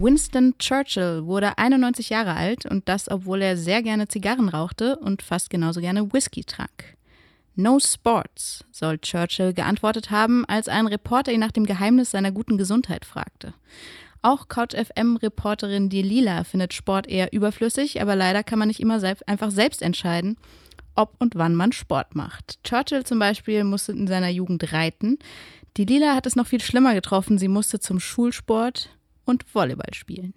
Winston Churchill wurde 91 Jahre alt und das, obwohl er sehr gerne Zigarren rauchte und fast genauso gerne Whisky trank. No Sports, soll Churchill geantwortet haben, als ein Reporter ihn nach dem Geheimnis seiner guten Gesundheit fragte. Auch Couch-FM-Reporterin Lila findet Sport eher überflüssig, aber leider kann man nicht immer selbst, einfach selbst entscheiden, ob und wann man Sport macht. Churchill zum Beispiel musste in seiner Jugend reiten. Die Lila hat es noch viel schlimmer getroffen. Sie musste zum Schulsport und Volleyball spielen.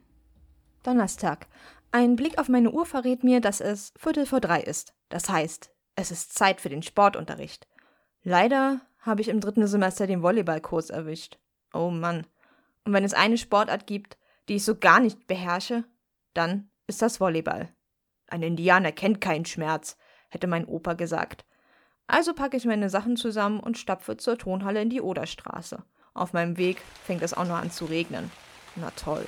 Donnerstag. Ein Blick auf meine Uhr verrät mir, dass es Viertel vor drei ist. Das heißt, es ist Zeit für den Sportunterricht. Leider habe ich im dritten Semester den Volleyballkurs erwischt. Oh Mann. Und wenn es eine Sportart gibt, die ich so gar nicht beherrsche, dann ist das Volleyball. Ein Indianer kennt keinen Schmerz, hätte mein Opa gesagt. Also packe ich meine Sachen zusammen und stapfe zur Tonhalle in die Oderstraße. Auf meinem Weg fängt es auch noch an zu regnen. Na toll.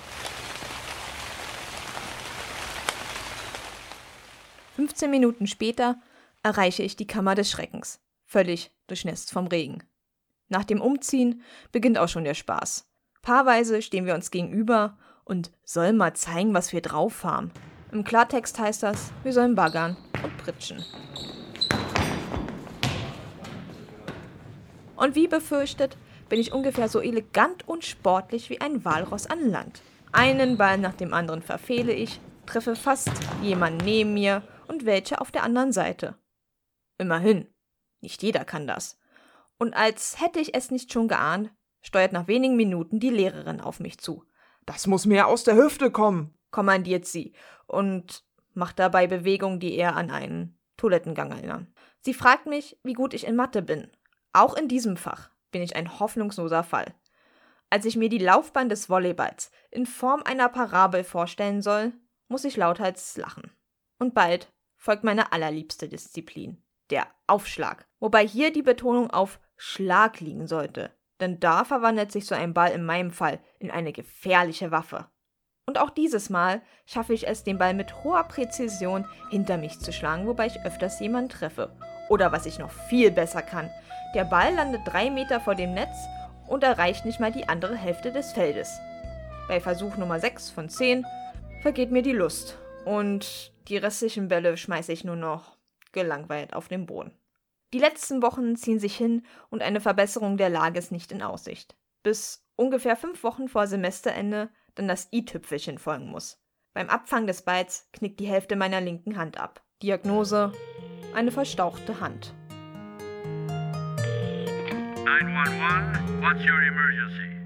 15 Minuten später erreiche ich die Kammer des Schreckens, völlig durchnässt vom Regen. Nach dem Umziehen beginnt auch schon der Spaß. Paarweise stehen wir uns gegenüber und sollen mal zeigen, was wir drauf haben. Im Klartext heißt das, wir sollen baggern und pritschen. Und wie befürchtet, bin ich ungefähr so elegant und sportlich wie ein Walross an Land. Einen Ball nach dem anderen verfehle ich, treffe fast jemanden neben mir und welche auf der anderen Seite. Immerhin, nicht jeder kann das. Und als hätte ich es nicht schon geahnt, steuert nach wenigen Minuten die Lehrerin auf mich zu. Das muss mehr aus der Hüfte kommen, kommandiert sie und macht dabei Bewegungen, die eher an einen Toilettengang erinnern. Sie fragt mich, wie gut ich in Mathe bin. Auch in diesem Fach bin ich ein hoffnungsloser Fall. Als ich mir die Laufbahn des Volleyballs in Form einer Parabel vorstellen soll, muss ich lauthals lachen. Und bald folgt meine allerliebste Disziplin, der Aufschlag. Wobei hier die Betonung auf Schlag liegen sollte, denn da verwandelt sich so ein Ball in meinem Fall in eine gefährliche Waffe. Und auch dieses Mal schaffe ich es, den Ball mit hoher Präzision hinter mich zu schlagen, wobei ich öfters jemanden treffe. Oder was ich noch viel besser kann, der Ball landet drei Meter vor dem Netz und erreicht nicht mal die andere Hälfte des Feldes. Bei Versuch Nummer 6 von 10 vergeht mir die Lust und die restlichen Bälle schmeiße ich nur noch gelangweilt auf den Boden. Die letzten Wochen ziehen sich hin und eine Verbesserung der Lage ist nicht in Aussicht. Bis ungefähr fünf Wochen vor Semesterende dann das i-Tüpfelchen folgen muss. Beim Abfang des Beits knickt die Hälfte meiner linken Hand ab. Diagnose: eine verstauchte Hand. 911, what's your emergency?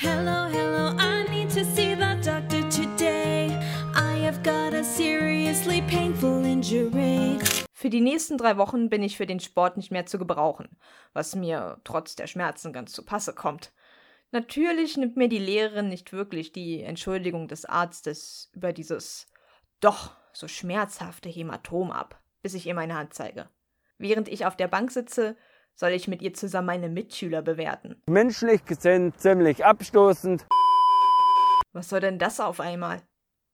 Hello, hello, I need to see the doctor today. I have got a seriously painful injury. Für die nächsten drei Wochen bin ich für den Sport nicht mehr zu gebrauchen, was mir trotz der Schmerzen ganz zu Passe kommt. Natürlich nimmt mir die Lehrerin nicht wirklich die Entschuldigung des Arztes über dieses doch so schmerzhafte Hämatom ab, bis ich ihr meine Hand zeige. Während ich auf der Bank sitze, soll ich mit ihr zusammen meine Mitschüler bewerten. Menschlich gesehen ziemlich abstoßend. Was soll denn das auf einmal?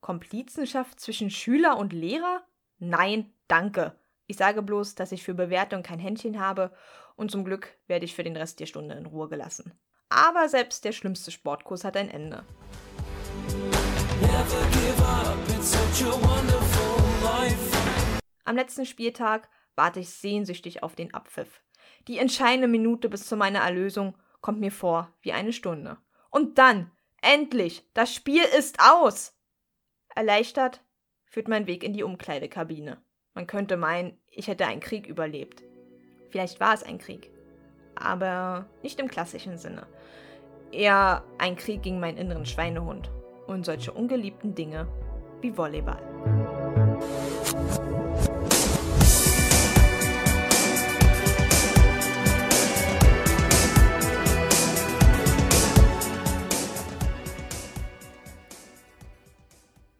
Komplizenschaft zwischen Schüler und Lehrer? Nein, danke. Ich sage bloß, dass ich für Bewertung kein Händchen habe und zum Glück werde ich für den Rest der Stunde in Ruhe gelassen. Aber selbst der schlimmste Sportkurs hat ein Ende. Am letzten Spieltag warte ich sehnsüchtig auf den Abpfiff. Die entscheidende Minute bis zu meiner Erlösung kommt mir vor wie eine Stunde. Und dann, endlich, das Spiel ist aus! Erleichtert führt mein Weg in die Umkleidekabine. Man könnte meinen, ich hätte einen Krieg überlebt. Vielleicht war es ein Krieg. Aber nicht im klassischen Sinne. Eher ein Krieg gegen meinen inneren Schweinehund und solche ungeliebten Dinge wie Volleyball.